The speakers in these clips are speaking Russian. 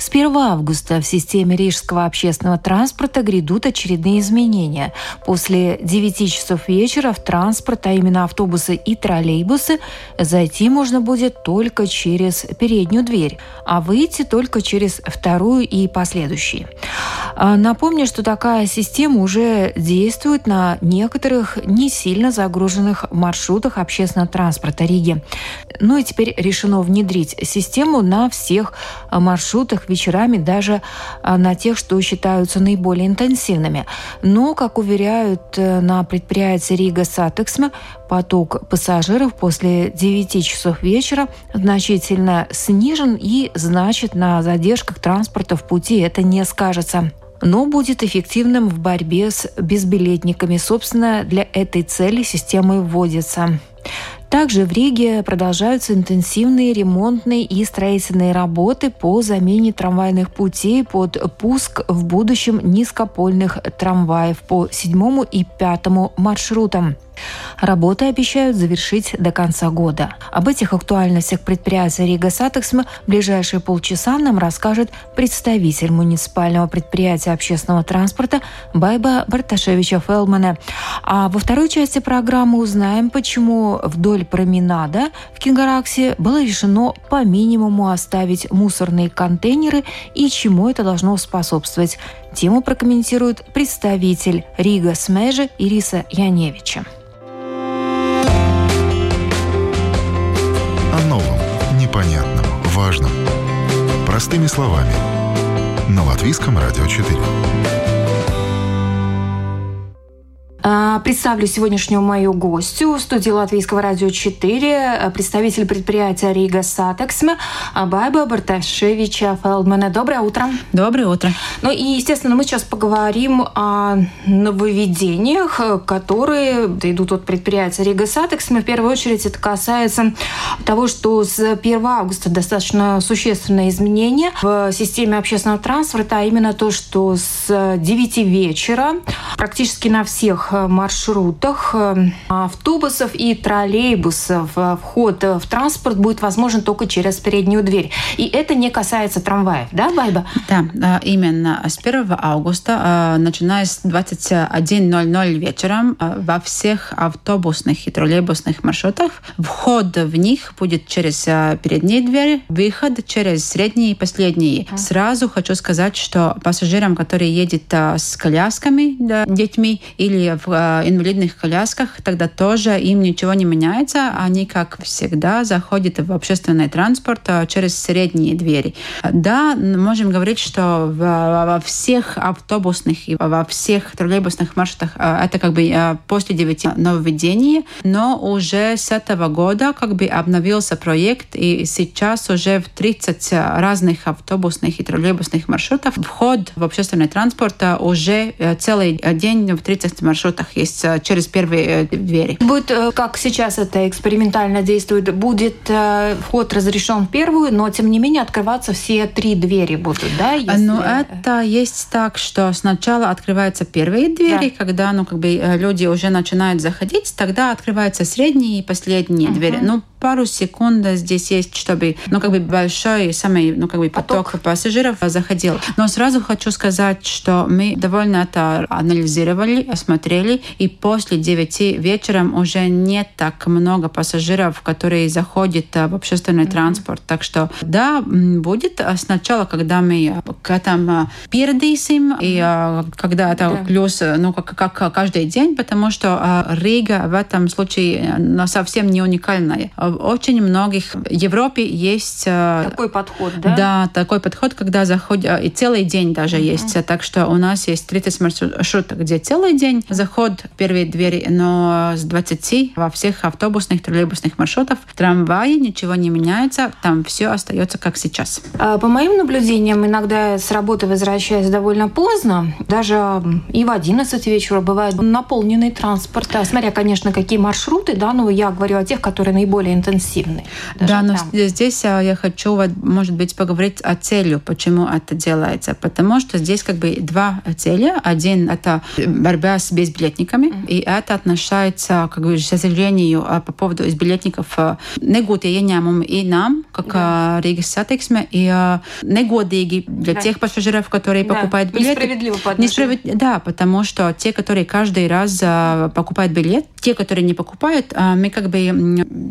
С 1 августа в системе рижского общественного транспорта грядут очередные изменения. После 9 часов вечера в транспорт, а именно автобусы и троллейбусы, зайти можно будет только через переднюю дверь, а выйти только через вторую и последующие. А, напомню, что такая система уже действует на некоторых не сильно загруженных маршрутах общественного транспорта Риги. Ну и теперь решено внедрить систему на всех маршрутах вечерами, даже а, на тех, что считаются наиболее интенсивными. Но, как уверяют э, на предприятии Rīgas satiksme, поток пассажиров после 9 часов вечера значительно снижен и значит на задержках транспорта в пути это не скажется но будет эффективным в борьбе с безбилетниками. Собственно, для этой цели система вводится. Также в Риге продолжаются интенсивные ремонтные и строительные работы по замене трамвайных путей под пуск в будущем низкопольных трамваев по седьмому и пятому маршрутам. Работы обещают завершить до конца года. Об этих актуальностях предприятия Rīgas satiksme в ближайшие полчаса нам расскажет представитель муниципального предприятия общественного транспорта Байба Барташевича Фелдмане. А во второй части программы узнаем, почему вдоль променада в Кенгараксе было решено по минимуму оставить мусорные контейнеры и чему это должно способствовать. Тему прокомментирует представитель Rīgas meži Ириса Яневича. важном. Простыми словами. На Латвийском радио 4. Представлю сегодняшнюю мою гостью в студии Латвийского радио 4, представитель предприятия Rīgas satiksme Байба Барташевича Фелдмане. Доброе утро. Доброе утро. Ну и, естественно, мы сейчас поговорим о нововведениях, которые идут от предприятия Rīgas satiksme. В первую очередь это касается того, что с 1 августа достаточно существенное изменение в системе общественного транспорта, а именно то, что с 9 вечера практически на всех Э, маршрутах э, автобусов и троллейбусов э, вход в транспорт будет возможен только через переднюю дверь. И это не касается трамваев, да, Байба? Да, именно. С 1 августа, начиная с 21.00 вечером, во всех автобусных и троллейбусных маршрутах вход в них будет через передние двери, выход через средние и последние. Mm. Сразу хочу сказать, что пассажирам, которые едут с колясками, да, детьми или в э, инвалидных колясках, тогда тоже им ничего не меняется. Они, как всегда, заходят в общественный транспорт э, через средние двери. Да, можем говорить, что во всех автобусных и во всех троллейбусных маршрутах э, это как бы после 9 нововведений, но уже с этого года как бы обновился проект, и сейчас уже в 30 разных автобусных и троллейбусных маршрутах вход в общественный транспорт уже целый день в 30 маршрутах маршрутах есть э, через первые э, двери. Будет, э, как сейчас это экспериментально действует, будет вход разрешен в первую, но тем не менее открываться все три двери будут, да? Если... Ну, это есть так, что сначала открываются первые двери, да. когда, ну, как бы люди уже начинают заходить, тогда открываются средние и последние uh-huh. двери. Ну, пару секунд здесь есть, чтобы, ну, как бы большой самый, ну, как бы поток, поток пассажиров заходил. Но сразу хочу сказать, что мы довольно это анализировали, осмотрели, и после 9 вечером уже нет так много пассажиров, которые заходят в общественный mm-hmm. транспорт. Так что, да, будет сначала, когда мы к этому передысим, mm-hmm. и когда это yeah. плюс, ну, как, как каждый день, потому что Рига в этом случае ну, совсем не уникальная очень многих в Европе есть... Э, такой подход, да? Да, такой подход, когда заходят... И целый день даже mm-hmm. есть. Так что у нас есть 30 маршрутов, где целый день заход минут первые двери, но с 20 во всех автобусных, троллейбусных маршрутах в трамвае ничего не меняется, там все остается как сейчас. А, по моим наблюдениям, иногда с работы возвращаясь довольно поздно, даже и в 11 вечера бывает наполненный транспорт, да, смотря, конечно, какие маршруты, да, но я говорю о тех, которые наиболее интенсивны. Да, но там. здесь а, я хочу, может быть, поговорить о цели, почему это делается. Потому что здесь как бы два цели. Один – это борьба с безбилетниками, mm-hmm. и это относится, как бы, к сожалению, а, по поводу безбилетников негодīgi ieņēmumi и нам, как да. Рига сатексме, и негодīgi для да. тех пассажиров, которые да. покупают билеты. Несправедливо по Несправед... Да, потому что те, которые каждый раз покупают билет, те, которые не покупают, мы как бы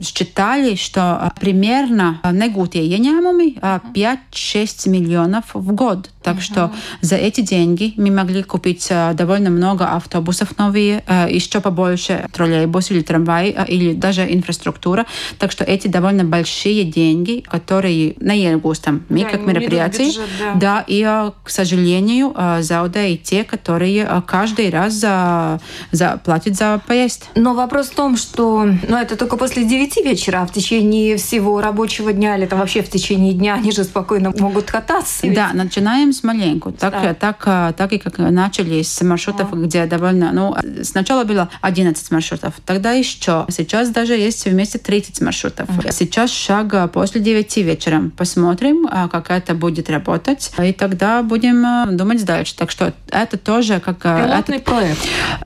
считали, что примерно негодīgi ieņēmumi 5-6 миллионов в год. Так uh-huh. что за эти деньги мы могли купить довольно много автобусов новые, еще побольше троллейбус или трамвай, или даже инфраструктура. Так что эти довольно большие деньги, которые на Ергустам, мы да, как мероприятие. Бюджет, да. да, и, к сожалению, заудают те, которые каждый раз за, за, платят за поезд. Но вопрос в том, что ну, это только после 9 вечера, а в течение всего рабочего дня или там вообще в течение дня они же спокойно могут кататься. Да, начинаем с маленьку. Так, да. так, так и как начали с маршрутов, а. где довольно... Ну, сначала было 11 маршрутов, тогда еще. Сейчас даже есть вместе 30 маршрутов. Mm-hmm. Сейчас шаг после 9 вечера. Посмотрим, а, как это будет работать, и тогда будем а, думать дальше. Так что это тоже как... Пилотный это, проект.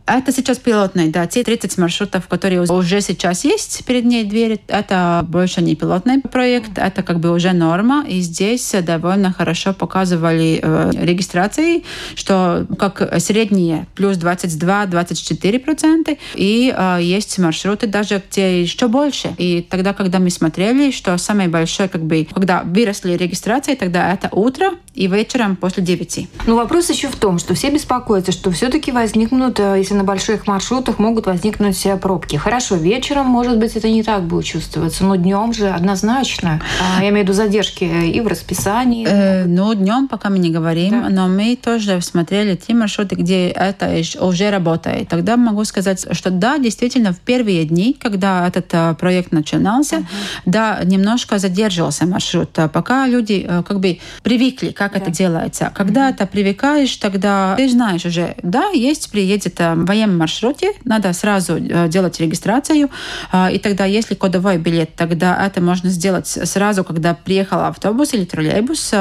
Это сейчас пилотный, да. Те 30 маршрутов, которые уже сейчас есть перед ней двери, это больше не пилотный проект, это как бы уже норма. И здесь довольно хорошо показывали э, регистрации, что как средние плюс 22-24%, и э, есть маршруты даже, где еще больше. И тогда, когда мы смотрели, что самое большое, как бы, когда выросли регистрации, тогда это утро и вечером после 9. Ну, вопрос еще в том, что все беспокоятся, что все-таки возникнут, э, если на больших маршрутах могут возникнуть э, пробки. Хорошо, вечером, может быть, это не так будет чувствоваться, но днем же однозначно. А, я имею в виду задержки и в расписании. Э, ну, днем пока мы не говорим, да. но мы тоже смотрели те маршруты, где это уже работает. Тогда могу сказать, что да, действительно, в первые дни, когда этот проект начинался, uh-huh. да, немножко задерживался маршрут, пока люди как бы привыкли, как да. это делается. Когда mm-hmm. ты привыкаешь, тогда ты знаешь уже, да, есть, приедет э, в военном маршруте, надо сразу э, делать регистрацию, э, и тогда, если кодовой билет, тогда это можно сделать сразу, когда приехал автобус или троллейбус,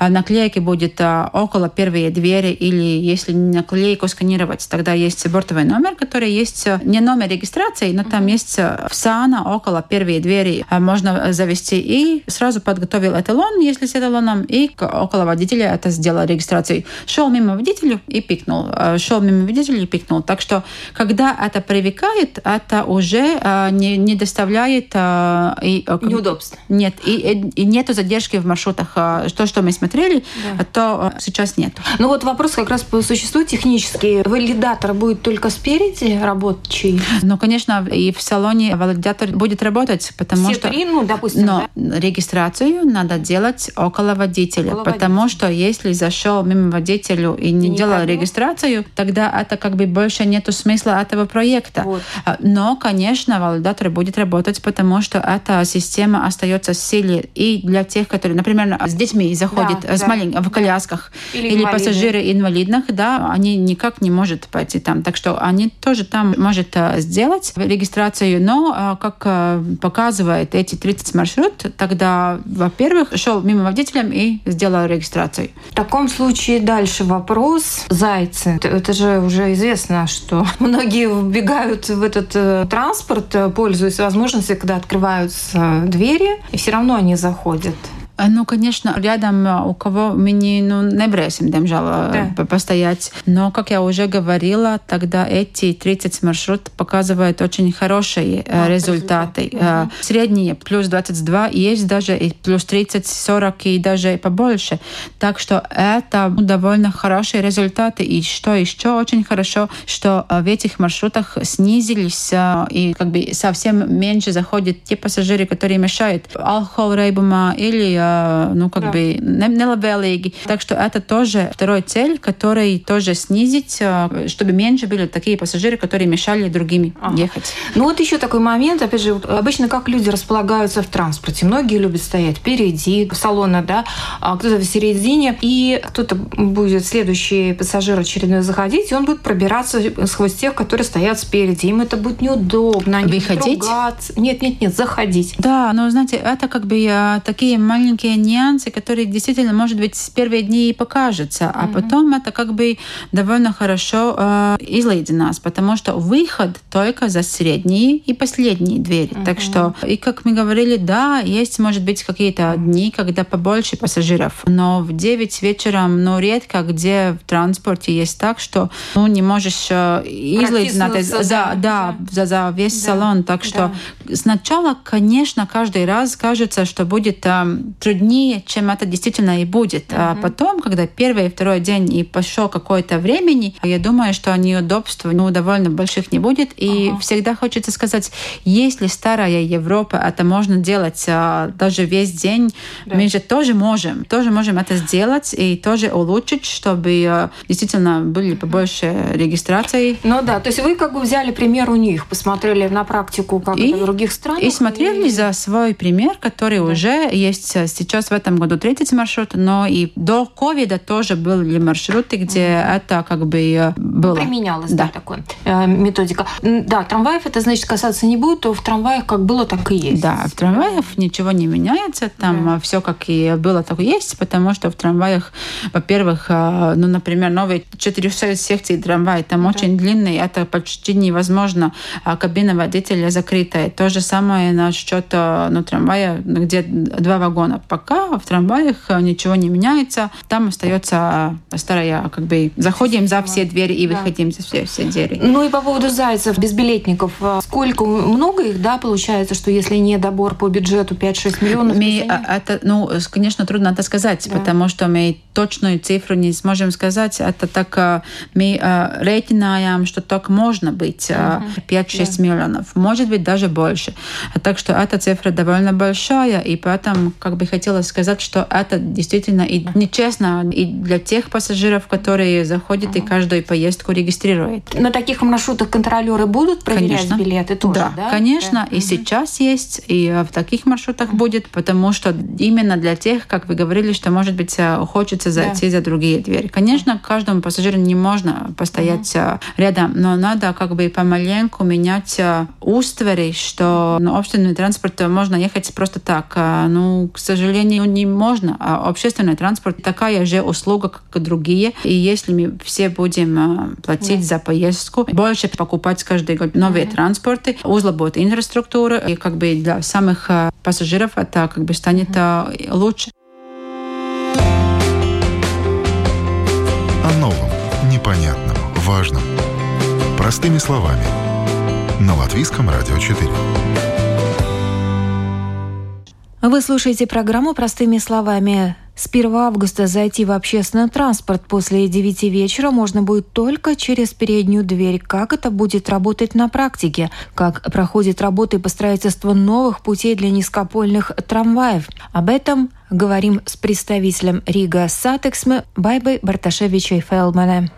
наклейки будет около первой двери, или если наклейку сканировать, тогда есть бортовый номер, который есть не номер регистрации, но там есть в САНА около первой двери можно завести и сразу подготовил эталон, если с эталоном, и около водителя это сделал регистрацию. Шел мимо водителя и пикнул. Шел мимо водителя и пикнул. Так что, когда это привыкает, это уже не, не доставляет... И, Неудобств. Нет, и, и нету задержки в маршрутах. То, что мы смотрели, да. То сейчас нет. Ну вот вопрос как раз по существу технический. Валидатор будет только спереди рабочий? Ну, конечно, и в салоне валидатор будет работать, потому Все что... Три, ну, допустим, Но да? регистрацию надо делать около водителя, около потому Потому что если зашел мимо водителю и не и делал никого. регистрацию, тогда это как бы больше нету смысла этого проекта. Вот. А, но, конечно, валидатор будет работать, потому что эта система остается в силе и для тех, которые, например, с детьми заходят да, с да, малень... колясках или, или пассажиры инвалидных, да, они никак не могут пойти там. Так что они тоже там может э, сделать регистрацию, но э, как э, показывает эти 30 маршрут, тогда, во-первых, шел мимо водителя и сделал регистрацию. В таком случае дальше вопрос. Зайцы. Это же уже известно, что многие вбегают в этот транспорт, пользуясь возможностью, когда открываются двери, и все равно они заходят. А, ну, конечно, рядом а, у кого мы не, ну, не бросим, демжал, да. постоять. Но, как я уже говорила, тогда эти 30 маршрут показывают очень хорошие а, результаты. Угу. Средние плюс 22, есть даже и плюс 30, 40 и даже побольше. Так что это довольно хорошие результаты. И что еще очень хорошо, что в этих маршрутах снизились и как бы совсем меньше заходят те пассажиры, которые мешают алкоголь, рейбума или ну, как да. бы нелабелīgi. Так что это тоже второй цель, который тоже снизить, чтобы меньше были такие пассажиры, которые мешали другим ага. ехать. Ну вот еще такой момент, опять же, обычно как люди располагаются в транспорте. Многие любят стоять впереди салона, да, а кто-то в середине, и кто-то будет следующий пассажир очередной заходить, и он будет пробираться сквозь тех, которые стоят спереди. Им это будет неудобно. Они Выходить? Нет, нет, нет, заходить. Да, но знаете, это как бы э, такие маленькие нюансы, которые действительно, может быть, с первые дни и покажутся, а mm-hmm. потом это как бы довольно хорошо э, излединās, потому что выход только за средние и последние двери. Mm-hmm. Так что, и как мы говорили, да, есть, может быть, какие-то дни, когда побольше пассажиров, но в 9 вечера, ну, редко где в транспорте есть так, что ну, не можешь э, излединать за, да, да, за, за весь да. салон. Так что да. Сначала, конечно, каждый раз кажется, что будет э, труднее, чем это действительно и будет. Uh-huh. А потом, когда первый и второй день и пошел какое-то времени, я думаю, что неудобств ну, довольно больших не будет. И uh-huh. всегда хочется сказать, если старая Европа, это можно делать э, даже весь день, да. мы же тоже можем, тоже можем это сделать и тоже улучшить, чтобы э, действительно были побольше регистраций. Ну да, то есть вы как бы взяли пример у них, посмотрели на практику как и, в других странах. И смотрели и... за свой пример, который да. уже есть сейчас в этом году 30 маршрут, но и до ковида тоже были маршруты, где mm это как бы э, было. Применялась, да, да такая э, методика. Да, трамваев это значит касаться не будет, то в трамваях как было, так и есть. Да, в трамваях ничего не меняется, там да. все как и было, так и есть, потому что в трамваях, во-первых, э, ну, например, новые 400 секций трамвая, там да. очень длинный, это почти невозможно, а кабина водителя закрытая. То же самое насчет ну, трамвая, где два вагона. Пока в трамваях ничего не меняется, там остается старая, как бы, заходим за все двери и выходим да. за все, все двери. Ну и по поводу зайцев, безбилетников, сколько, много их, да, получается, что если не добор по бюджету 5-6 миллионов? Мы, а, это, ну, конечно, трудно это сказать, да. потому что мы точную цифру не сможем сказать. Это так мы рейтинаем, что так можно быть, угу. 5-6 да. миллионов, может быть, даже больше. Так что эта цифра довольно большая, и поэтому как бы хотелось сказать, что это действительно и нечестно и для тех пассажиров, которые заходят и каждую поездку регистрируют. На таких маршрутах контролеры будут проверять конечно. билеты тоже, да? Да, конечно, да. и угу. сейчас есть, и в таких маршрутах угу. будет, потому что именно для тех, как вы говорили, что, может быть, хочется зайти да. за другие двери. Конечно, каждому пассажиру не можно постоять угу. рядом, но надо как бы помаленьку менять устvari, что на общественный транспорт можно ехать просто так. Ну, к сожалению, не можно. А общественный транспорт такая же услуга, как и другие. И если мы все будем платить да. за поездку, больше покупать каждый год новые угу. транспорты, узлобот инфраструктуру, и как бы для самых пассажиров это как бы станет угу. лучше. О новом, непонятном, важном. Простыми словами. На Латвийском радио 4. Вы слушаете программу «Простыми словами». С 1 августа зайти в общественный транспорт после 9 вечера можно будет только через переднюю дверь. Как это будет работать на практике? Как проходит работа по строительству новых путей для низкопольных трамваев? Об этом говорим с представителем Rīgas satiksme Байбой Барташевичей Фелдмане.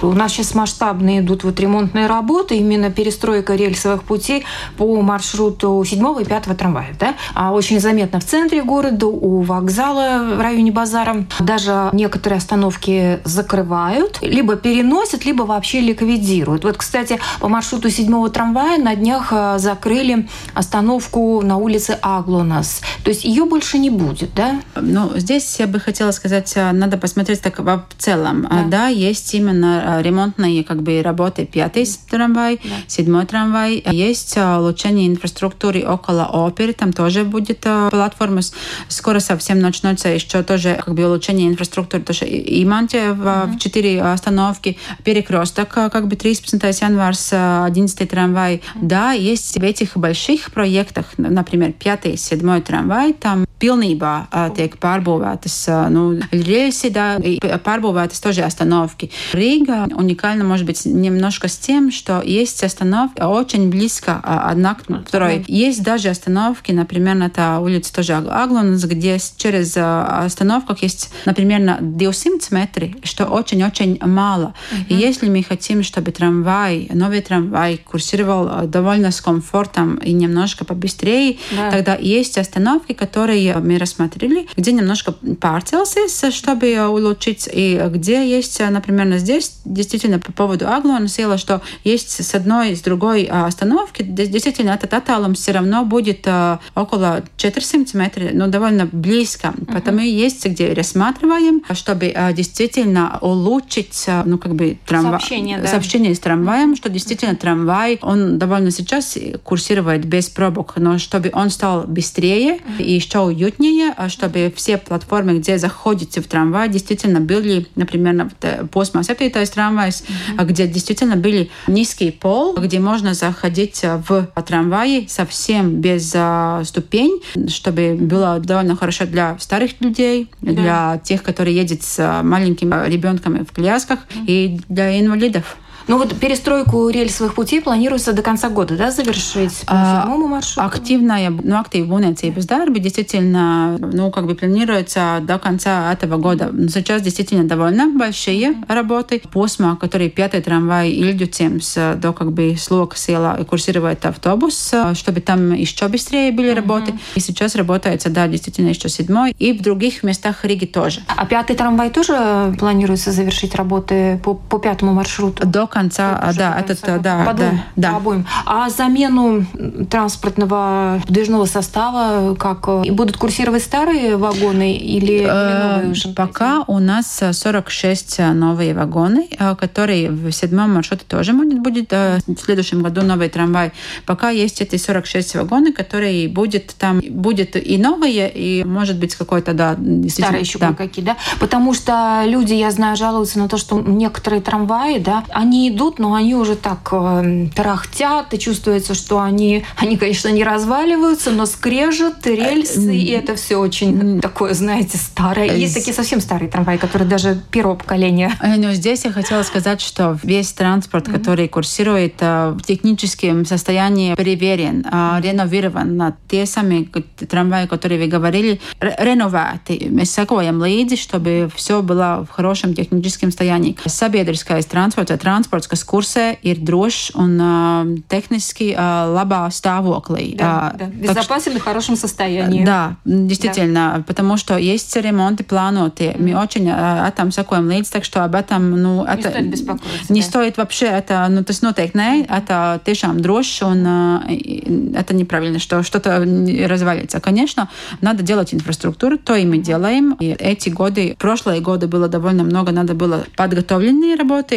У нас сейчас масштабные идут вот ремонтные работы, именно перестройка рельсовых путей по маршруту 7 и 5 трамвая. Да? А очень заметно в центре города, у вокзала в районе базара. Даже некоторые остановки закрывают, либо переносят, либо вообще ликвидируют. Вот, кстати, по маршруту 7 трамвая на днях а, закрыли остановку на улице Аглонас. То есть ее больше не будет, да? Ну, здесь я бы хотела сказать, а, надо посмотреть так в целом. Да, да есть именно ремонтные как бы работы пятый трамвай, да. седьмой трамвай. Есть э, улучшение инфраструктуры около оперы, там тоже будет э, платформа. Скоро совсем начнется еще тоже как бы улучшение инфраструктуры. Тоже и Манте в четыре остановки, перекресток как бы 13 января, 11 трамвай. Да, есть в этих больших проектах, например, пятый, седьмой трамвай, там pilnībā tiek pārbūvētas ну, рельсы, да, pārbūvētas тоже остановки. Рига уникальна, может быть, немножко с тем, что есть остановки очень близко одна к второй. Есть даже остановки, например, на та улице тоже Аглонс, где через остановках есть, например, на 200 метров, что очень-очень мало. И если мы хотим, чтобы трамвай, новый трамвай курсировал довольно с комфортом и немножко побыстрее, да. тогда есть остановки, которые мы рассмотрели, где немножко pārcelsies, чтобы улучшить, и где есть, например, здесь действительно по поводу Аглона села, что есть с одной, с другой остановки, действительно этот аталом все равно будет около 400 метров, но довольно близко. Uh-huh. Потому есть, где рассматриваем, чтобы действительно улучшить ну, как бы трамвай, сообщение, да. сообщение с трамваем, что действительно трамвай, он довольно сейчас курсирует без пробок, но чтобы он стал быстрее и еще уютнее, чтобы все платформы, где заходите в трамвай, действительно были, например, посма 7 трамвайс, mm-hmm. где действительно были низкий пол, где можно заходить в трамваи совсем без uh, ступень, чтобы было довольно хорошо для старых людей, да. для тех, которые едут с маленькими ребенками в колясках, mm-hmm. и для инвалидов. Ну вот перестройку рельсовых путей планируется до конца года, да, завершить по а, седьмому маршруту? Активная, ну, актив būvniecības darbi действительно, ну, как бы планируется до конца этого года. Сейчас действительно довольно большие работы. Посма, который пятый трамвай Ильдюцемс до как бы Слока села и курсирует автобус, чтобы там еще быстрее были работы. И сейчас работается, да, действительно еще седьмой. И в других местах Риги тоже. А пятый трамвай тоже планируется завершить работы по, по пятому маршруту? До конца, а, да, этот, да, да, да. обоим. А замену транспортного подвижного состава как и будут курсировать старые вагоны или новые уже? Пока у нас 46 новые вагоны, которые в седьмом маршруте тоже будет, будет в следующем году новый трамвай. Пока есть эти 46 вагоны, которые будет там будет и новые, и может быть какой-то, да, Старые еще да. какие, да? Потому что люди, я знаю, жалуются на то, что некоторые трамваи, да, они идут, но они уже так э, тарахтят, и чувствуется, что они, они, конечно, не разваливаются, но скрежет, рельсы, и это все очень такое, знаете, старое. Есть такие совсем старые трамваи, которые даже первого поколения. Э, но здесь я хотела сказать, что весь транспорт, который курсирует э, в техническом состоянии, проверен, реновирован на те самые трамваи, которые вы говорили, реноваты. Мы секоем līdzi, чтобы все было в хорошем техническом состоянии. Sabiedriskais transports, transports transports, kas kursē, ir drošs un uh, tehniski uh, labā stāvoklī. Да, да. Безопасен и в хорошем состоянии. Да, действительно, да. потому что есть ремонты планотые. Мы очень uh, этом сакуем līdzi, так что об этом, ну, не это стоит беспокоиться. Не да. стоит вообще, это, ну, tas noteikti nē, это tiešām drošs un uh, это неправильно, что что-то развалится. Конечно, надо делать инфраструктуру, то и мы делаем. И эти годы, прошлые годы было довольно много, надо было подготовленные работы,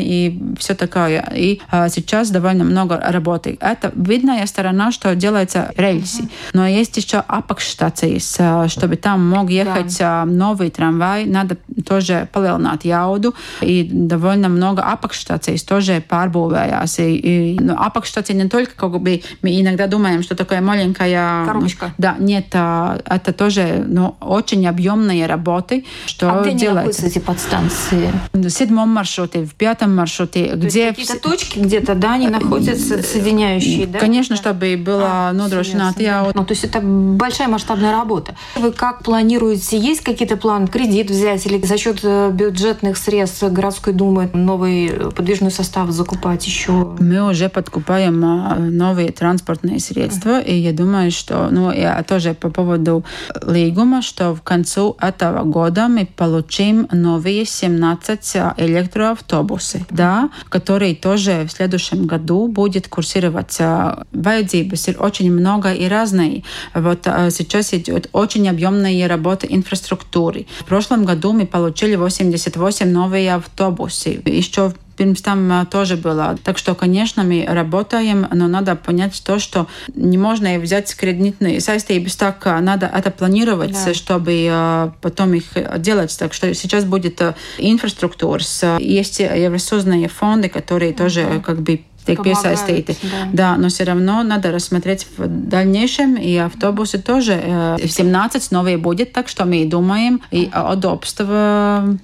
iepirkumi, и все такое. И а, сейчас довольно много работы. Это видная сторона, что делается рельсы. Но есть еще апакштации, чтобы там мог ехать да. новый трамвай, надо тоже palielināt jaudu. И довольно много апакштаций тоже pārbūvējās. И, и, ну, апакштация не только как бы мы иногда думаем, что такое маленькая... Коробочка. Да, нет, это тоже ну, очень объемные работы, что а где делается. эти подстанции? В седьмом маршруте, в пятом этом маршруте, То где... какие-то точки где-то, да, они находятся, соединяющие, да? Конечно, чтобы было а, нудрошнато. Я... Ну, то есть это большая масштабная работа. Вы как планируете? Есть какие-то планы кредит взять или за счет э, бюджетных средств городской думы новый подвижной состав закупать еще? Мы уже подкупаем а, новые транспортные средства, uh-huh. и я думаю, что, ну, я тоже по поводу лигума, что в концу этого года мы получим новые 17 электроавтобусы да, который тоже в следующем году будет курсировать. Ir очень много и разные. Вот сейчас идет очень объемные работы инфраструктуры. В прошлом году мы получили 88 новые автобусы. Еще Pirms tam тоже было. Так что, конечно, мы работаем, но надо понять то, что не можно взять кредитные saistības так, надо это планировать, да. чтобы потом их делать. Так что сейчас будет инфраструктура, есть евросоюзные фонды, которые тоже как бы tiek piesaistīti. Да. да, но все равно надо рассмотреть в дальнейшем, и автобусы тоже. 17 новые будет, так что мы думаем и о удобстве.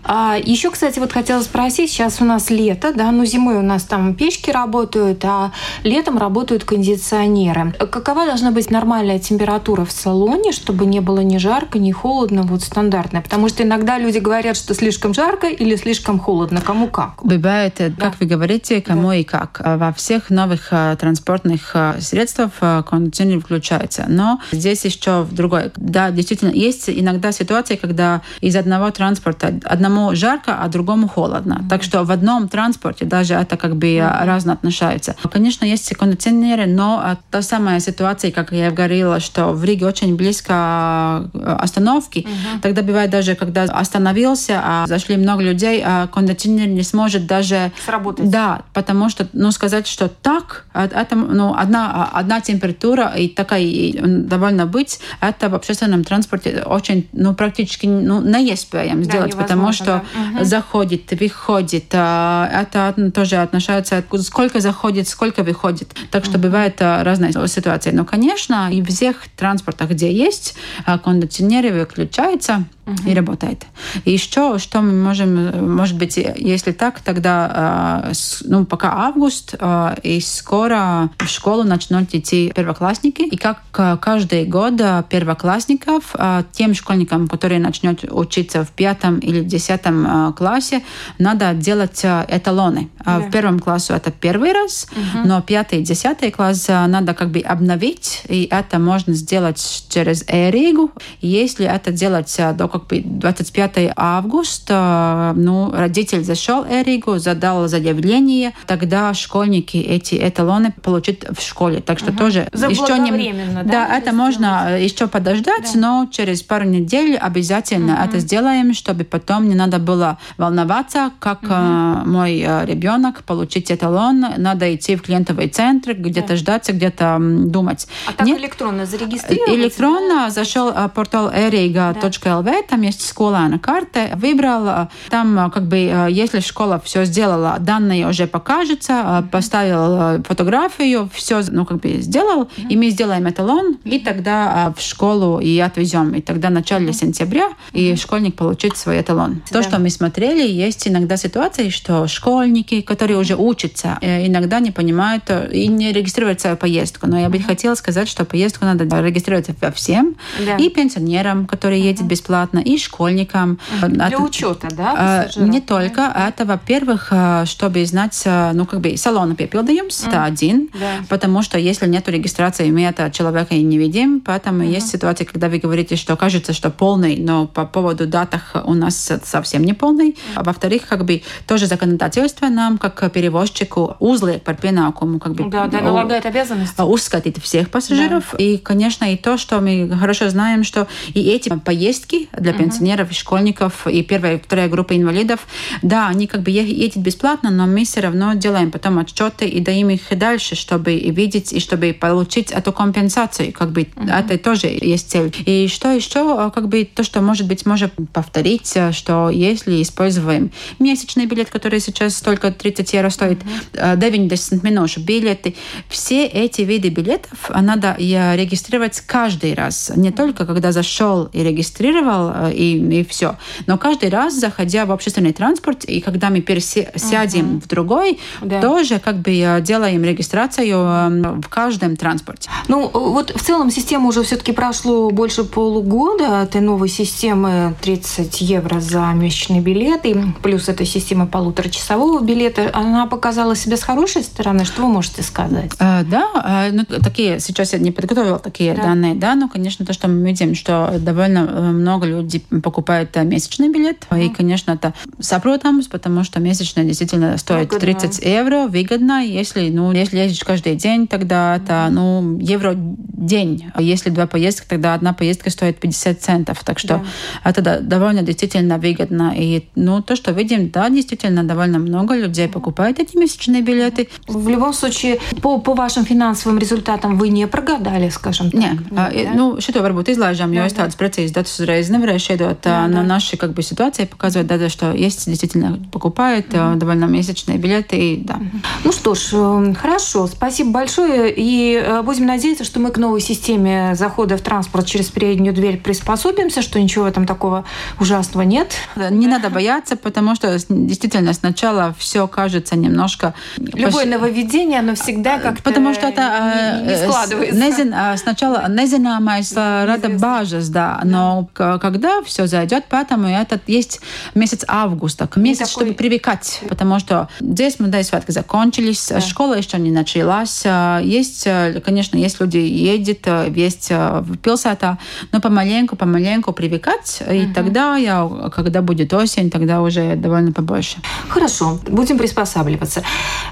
А еще, кстати, вот хотела спросить, сейчас у нас лето, да, ну зимой у нас там печки работают, а летом работают кондиционеры. Какова должна быть нормальная температура в салоне, чтобы не было ни жарко, ни холодно, вот стандартная? Потому что иногда люди говорят, что слишком жарко или слишком холодно, кому как. Бывает, да. как вы говорите, кому да. и как. Во всех новых э, транспортных э, средствах э, кондиционер включается. Но здесь еще в другой. Да, действительно, есть иногда ситуации, когда из одного транспорта одному жарко, а другому холодно. Mm-hmm. Так что в одном транспорте даже это как бы mm-hmm. разно отношается. Конечно, есть кондиционеры, но та самая ситуация, как я говорила, что в Риге очень близко остановки, mm-hmm. тогда бывает даже, когда остановился, а зашли много людей, а кондиционер не сможет даже... Сработать. Да, потому что, ну, сказать, что так, а, это, ну, одна, одна температура и такая довольно быть, это в общественном транспорте очень, ну, практически ну, неиспеем да, сделать, потому что да. заходит, выходит, а, это тоже отношается, сколько заходит, сколько выходит. Так что бывает а, разные ситуации. Но, конечно, и в всех транспортах, где есть кондиционеры, выключается угу. и работает. И еще, что мы можем, может быть, если так, тогда, ну, пока август, и скоро в школу начнут идти первоклассники. И как каждый год первоклассников, тем школьникам, которые начнут учиться в пятом или десятом классе, надо делать эталоны. Да. В первом классе это первый раз, угу. но пятый и десятый класс надо как бы обновить, и это можно сделать через Эригу. Если это делать до как бы 25 августа, ну, родитель зашел Эригу, задал заявление, тогда школьники эти эталоны получат в школе. Так что угу. тоже еще не... Да, да это можно еще подождать, да. но через пару недель обязательно угу. это сделаем, чтобы потом не надо было волноваться, как угу. мой э, ребенок получить эталон, надо идти в клиентовый центр, где-то да. ждать, где-то думать. А так Нет? электронно зарегистрироваться? Электронно да? зашел э, портал eriga.lv. там есть школа карта, выбрал, там как бы если школа все сделала, данные уже покажется, поставил фотографию, все ну, как бы сделал, и мы сделаем эталон, и тогда в школу и отвезем. И тогда в начале сентября и школьник получит свой эталон. То, что мы смотрели, есть иногда ситуации, что школьники, которые уже учатся, э, иногда не понимают э, и не регистрируют свою поездку. Но я бы хотела сказать, что поездку надо регистрировать всем. И пенсионерам, которые mm-hmm. едут бесплатно, и школьникам. Для это, учета, да? Пассажиров? Не только. Mm-hmm. Это, во-первых, чтобы знать, ну, как бы, салона пепелдаемс, mm-hmm. это один. Да. Потому что если нет регистрации, мы этого человека и не видим. Поэтому mm-hmm. есть ситуации, когда вы говорите, что кажется, что полный, но по поводу датах у нас совсем не полный. А во-вторых, как бы тоже законодательство нам, как перевозчику, узлы par pienākumu, как бы да, да, налагает обязанность узкотить всех пассажиров. Да. И, конечно, и то, что мы хорошо знаем, что и эти поездки для угу. пенсионеров и школьников, и первая и вторая группа инвалидов, да, они как бы едут бесплатно, но мы все равно делаем потом отчеты и даем их дальше, чтобы видеть и чтобы получить эту компенсацию. Как бы угу. это тоже есть цель. И что еще, как бы то, что может быть можно повторить, что если используем месячный билет, который сейчас только 30 евро стоит, mm-hmm. 90 минут билеты, все эти виды билетов надо регистрировать каждый раз. Не только когда зашел и регистрировал, э, и, и все, но каждый раз, заходя в общественный транспорт, и когда мы пересядем mm-hmm. в другой, да. тоже как бы делаем регистрацию эм, в каждом транспорте. Ну, вот в целом система уже все-таки прошло больше полугода этой новой системы 30 евро за месячный билет, и плюс эта система полуторачасового билета, она показала себя с хорошей стороны. Что вы можете сказать? А, да, ну, такие, сейчас я не подготовила такие да. данные, да, но, конечно, то, что мы видим, что довольно э, много людей покупают э, месячный билет, mm. и, конечно, это сопротамс, потому что месячный действительно стоит выгодно. 30 евро, выгодно, если, ну, если ездишь каждый день, тогда это, ну, евро день. А если два поездки, тогда одна поездка стоит 50 центов. Так что да. это довольно действительно выгодно. И ну, то, что видим, да, действительно довольно много людей покупают эти месячные билеты. В любом случае, по, по вашим финансовым результатам вы не прогадали, скажем так? Не, Нет, да? nu, šito varbūt izlaižām, jo es tādus precīzus datus uzreiz nevaru nevarēšu iedot, jā, но наши как бы ситуации показывают, да, что есть действительно покупают mm-hmm. довольно месячные билеты, и, да. Ну что ж, э, хорошо, спасибо большое, и э, будем надеяться, что мы к новой системе захода в транспорт через переднюю дверь приспособимся, что ничего в этом такого ужасного нет. Не надо бояться, потому что действительно сначала все кажется немножко... Любое нововведение, оно всегда как-то Потому что это не складывается. Незин, сначала nezināmais рада бажас, да, но когда все зайдет, поэтому этот есть месяц августа, месяц, такой... чтобы привыкать, потому что здесь мы, да, svētki закончились, да. школа еще не началась, есть, конечно, есть люди едет, есть в пилсētā, но помаленьку, помаленьку привыкать, угу. и тогда я, когда будет осень, тогда уже довольно побольше. Хорошо, будем приспосабливаться.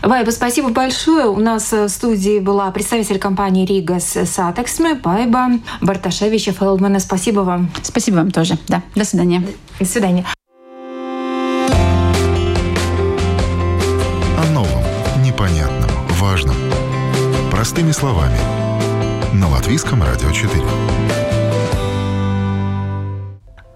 Байба, спасибо большое. У нас в студии была представитель компании Rīgas satiksme, Байба Барташевича Фелдмана. Спасибо вам. Спасибо вам тоже. Да. До свидания. До свидания. О новом, непонятном, важном. Простыми словами. На Латвийском радио 4.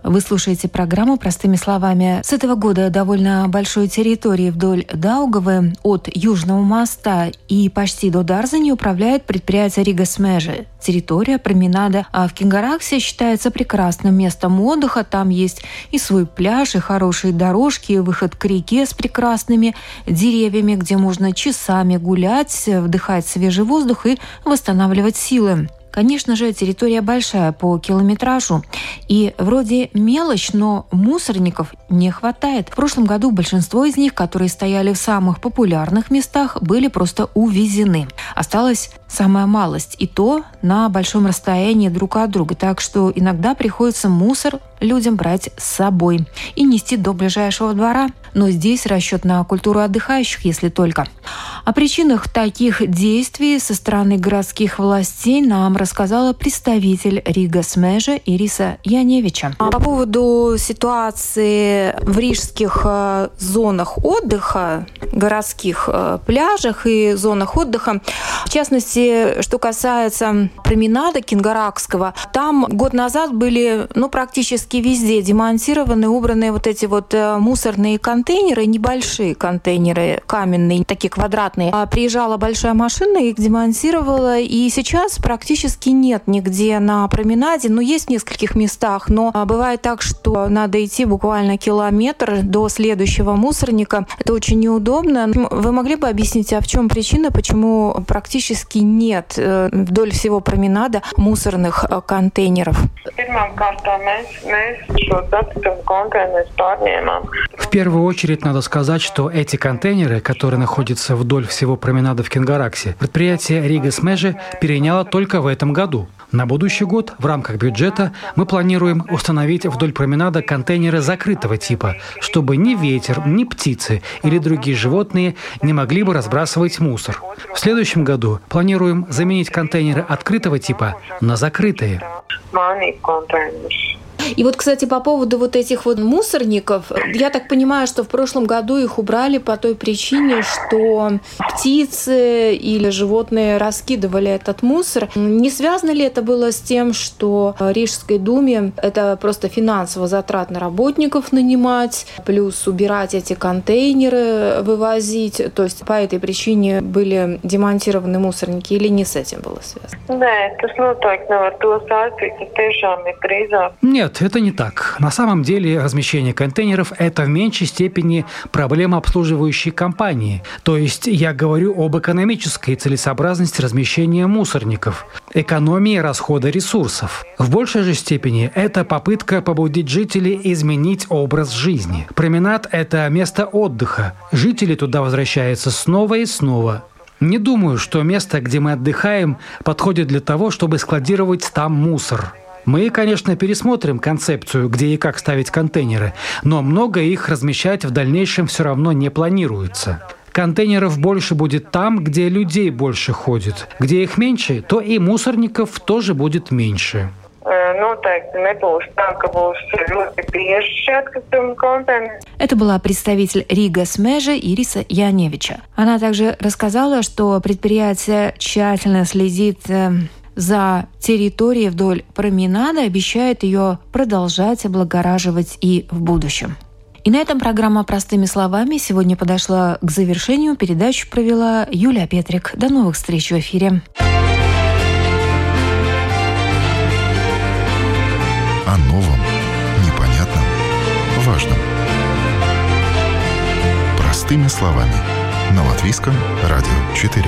Вы слушаете программу «Простыми словами». С этого года довольно большой территории вдоль Даугавы от Южного моста и почти до Дарзини управляет предприятие Rīgas meži. Территория променада а в Кенгарагсе считается прекрасным местом отдыха. Там есть и свой пляж, и хорошие дорожки, и выход к реке с прекрасными деревьями, где можно часами гулять, вдыхать свежий воздух и восстанавливать силы. Конечно же, территория большая по километражу. И вроде мелочь, но мусорников не хватает. В прошлом году большинство из них, которые стояли в самых популярных местах, были просто увезены. Осталась самая малость. И то на большом расстоянии друг от друга. Так что иногда приходится мусор людям брать с собой и нести до ближайшего двора. Но здесь расчет на культуру отдыхающих, если только. О причинах таких действий со стороны городских властей нам рассказала представитель Рига Смежа Ириса Яневича. А по поводу ситуации в рижских э, зонах отдыха, городских э, пляжах и зонах отдыха, в частности, что касается променада Кингаракского, там год назад были ну, практически везде демонтированы, убраны вот эти вот э, мусорные контейнеры, небольшие контейнеры, каменные, такие квадратные. А приезжала большая машина, их демонтировала, и сейчас практически нет нигде на променаде, ну, есть в нескольких местах, но а, бывает так, что надо идти буквально километр до следующего мусорника. Это очень неудобно. Вы могли бы объяснить, а в чем причина, почему практически нет э, вдоль всего променада мусорных э, контейнеров? В первую очередь надо сказать, что эти контейнеры, которые находятся вдоль всего променада в Кенгараксе, предприятие Рига Смежи переняло только в этом году. На будущий год в рамках бюджета мы планируем установить вдоль променада контейнеры закрытого типа, чтобы ни ветер, ни птицы или другие животные не могли бы разбрасывать мусор. В следующем году планируем заменить контейнеры открытого типа на закрытые. И вот, кстати, по поводу вот этих вот мусорников, я так понимаю, что в прошлом году их убрали по той причине, что птицы или животные раскидывали этот мусор. Не связано ли это было с тем, что Рижской думе это просто финансово затратно работников нанимать, плюс убирать эти контейнеры, вывозить? То есть по этой причине были демонтированы мусорники или не с этим было связано? Нет, это не так. На самом деле размещение контейнеров – это в меньшей степени проблема обслуживающей компании. То есть я говорю об экономической целесообразности размещения мусорников, экономии расхода ресурсов. В большей же степени это попытка побудить жителей изменить образ жизни. Променад – это место отдыха. Жители туда возвращаются снова и снова. Не думаю, что место, где мы отдыхаем, подходит для того, чтобы складировать там мусор. Мы, конечно, пересмотрим концепцию, где и как ставить контейнеры, но много их размещать в дальнейшем все равно не планируется. Контейнеров больше будет там, где людей больше ходит. Где их меньше, то и мусорников тоже будет меньше. Это была представитель Рига Смежа Ириса Яневича. Она также рассказала, что предприятие тщательно следит э, за территорией вдоль променада обещает ее продолжать облагораживать и в будущем. И на этом программа «Простыми словами» сегодня подошла к завершению. Передачу провела Юлия Петрик. До новых встреч в эфире. О новом, непонятном, важном. Простыми словами. На Латвийском радио 4.